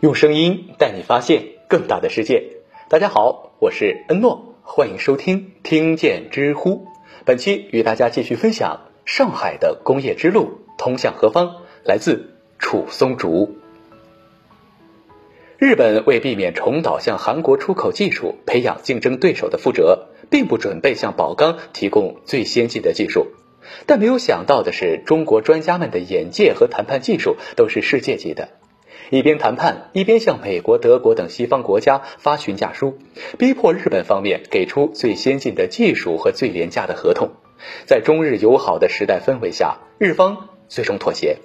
用声音带你发现更大的世界。大家好，我是恩诺，欢迎收听听见知乎。本期与大家继续分享上海的工业之路通向何方？来自楚松竹。日本为避免重蹈向韩国出口技术、培养竞争对手的覆辙，并不准备向宝钢提供最先进的技术。但没有想到的是，中国专家们的眼界和谈判技术都是世界级的。一边谈判，一边向美国、德国等西方国家发询价书，逼迫日本方面给出最先进的技术和最廉价的合同。在中日友好的时代氛围下，日方最终妥协。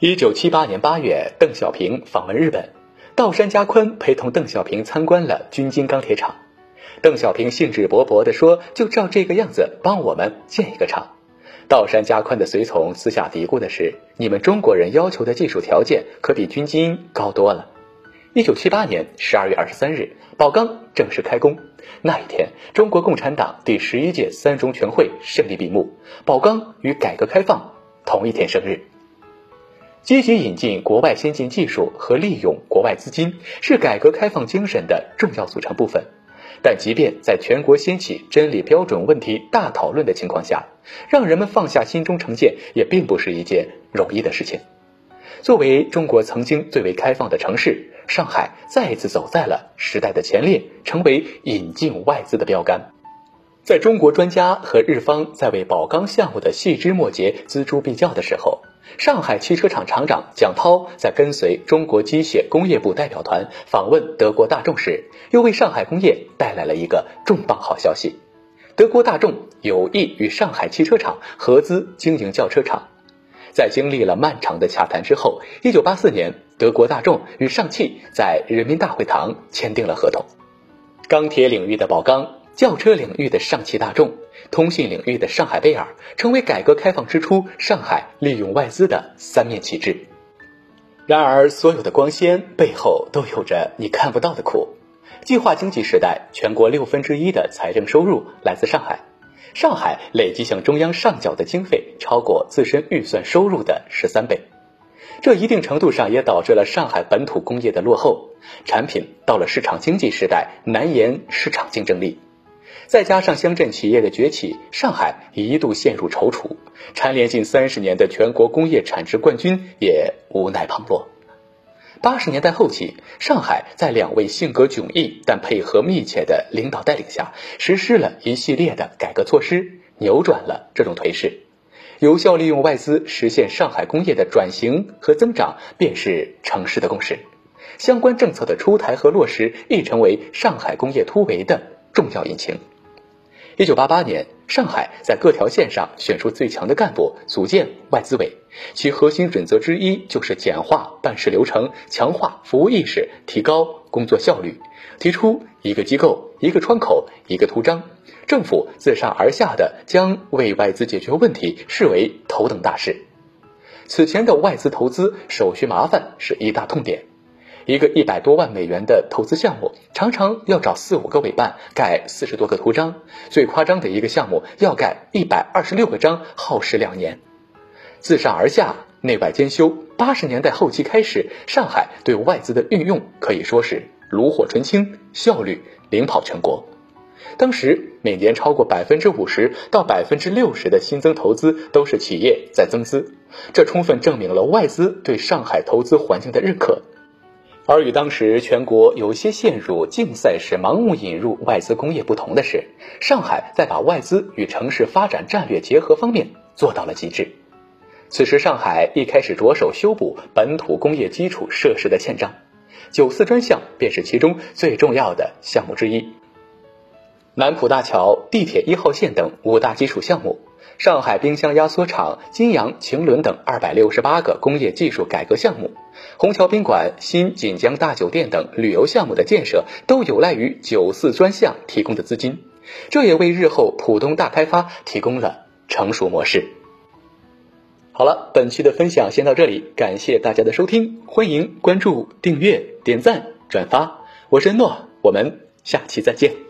一九七八年八月，邓小平访问日本，道山家宽陪同邓小平参观了军金钢铁厂。邓小平兴致勃勃地说：“就照这个样子，帮我们建一个厂。”道山加宽的随从私下嘀咕的是：“你们中国人要求的技术条件可比军金高多了。”一九七八年十二月二十三日，宝钢正式开工。那一天，中国共产党第十一届三中全会胜利闭幕，宝钢与改革开放同一天生日。积极引进国外先进技术和利用国外资金，是改革开放精神的重要组成部分。但即便在全国掀起真理标准问题大讨论的情况下，让人们放下心中成见，也并不是一件容易的事情。作为中国曾经最为开放的城市，上海再一次走在了时代的前列，成为引进外资的标杆。在中国专家和日方在为宝钢项目的细枝末节锱铢必较的时候，上海汽车厂厂长蒋涛在跟随中国机械工业部代表团访问德国大众时，又为上海工业带来了一个重磅好消息：德国大众有意与上海汽车厂合资经营轿车厂。在经历了漫长的洽谈之后，一九八四年，德国大众与上汽在人民大会堂签订了合同。钢铁领域的宝钢。轿车领域的上汽大众，通信领域的上海贝尔，成为改革开放之初上海利用外资的三面旗帜。然而，所有的光鲜背后都有着你看不到的苦。计划经济时代，全国六分之一的财政收入来自上海，上海累计向中央上缴的经费超过自身预算收入的十三倍。这一定程度上也导致了上海本土工业的落后，产品到了市场经济时代难言市场竞争力。再加上乡镇企业的崛起，上海一度陷入踌躇，蝉联近三十年的全国工业产值冠军也无奈旁落。八十年代后期，上海在两位性格迥异但配合密切的领导带领下，实施了一系列的改革措施，扭转了这种颓势，有效利用外资实现上海工业的转型和增长，便是城市的共识。相关政策的出台和落实，亦成为上海工业突围的重要引擎。一九八八年，上海在各条线上选出最强的干部，组建外资委。其核心准则之一就是简化办事流程，强化服务意识，提高工作效率。提出一个机构、一个窗口、一个图章，政府自上而下的将为外资解决问题视为头等大事。此前的外资投资手续麻烦是一大痛点。一个一百多万美元的投资项目，常常要找四五个委办盖四十多个图章，最夸张的一个项目要盖一百二十六个章，耗时两年。自上而下，内外兼修。八十年代后期开始，上海对外资的运用可以说是炉火纯青，效率领跑全国。当时每年超过百分之五十到百分之六十的新增投资都是企业在增资，这充分证明了外资对上海投资环境的认可。而与当时全国有些陷入竞赛式盲目引入外资工业不同的是，上海在把外资与城市发展战略结合方面做到了极致。此时，上海一开始着手修补本土工业基础设施的欠账，九四专项便是其中最重要的项目之一。南浦大桥、地铁一号线等五大基础项目。上海冰箱压缩厂、金阳晴纶等二百六十八个工业技术改革项目，虹桥宾馆、新锦江大酒店等旅游项目的建设，都有赖于九四专项提供的资金，这也为日后浦东大开发提供了成熟模式。好了，本期的分享先到这里，感谢大家的收听，欢迎关注、订阅、点赞、转发，我是诺，我们下期再见。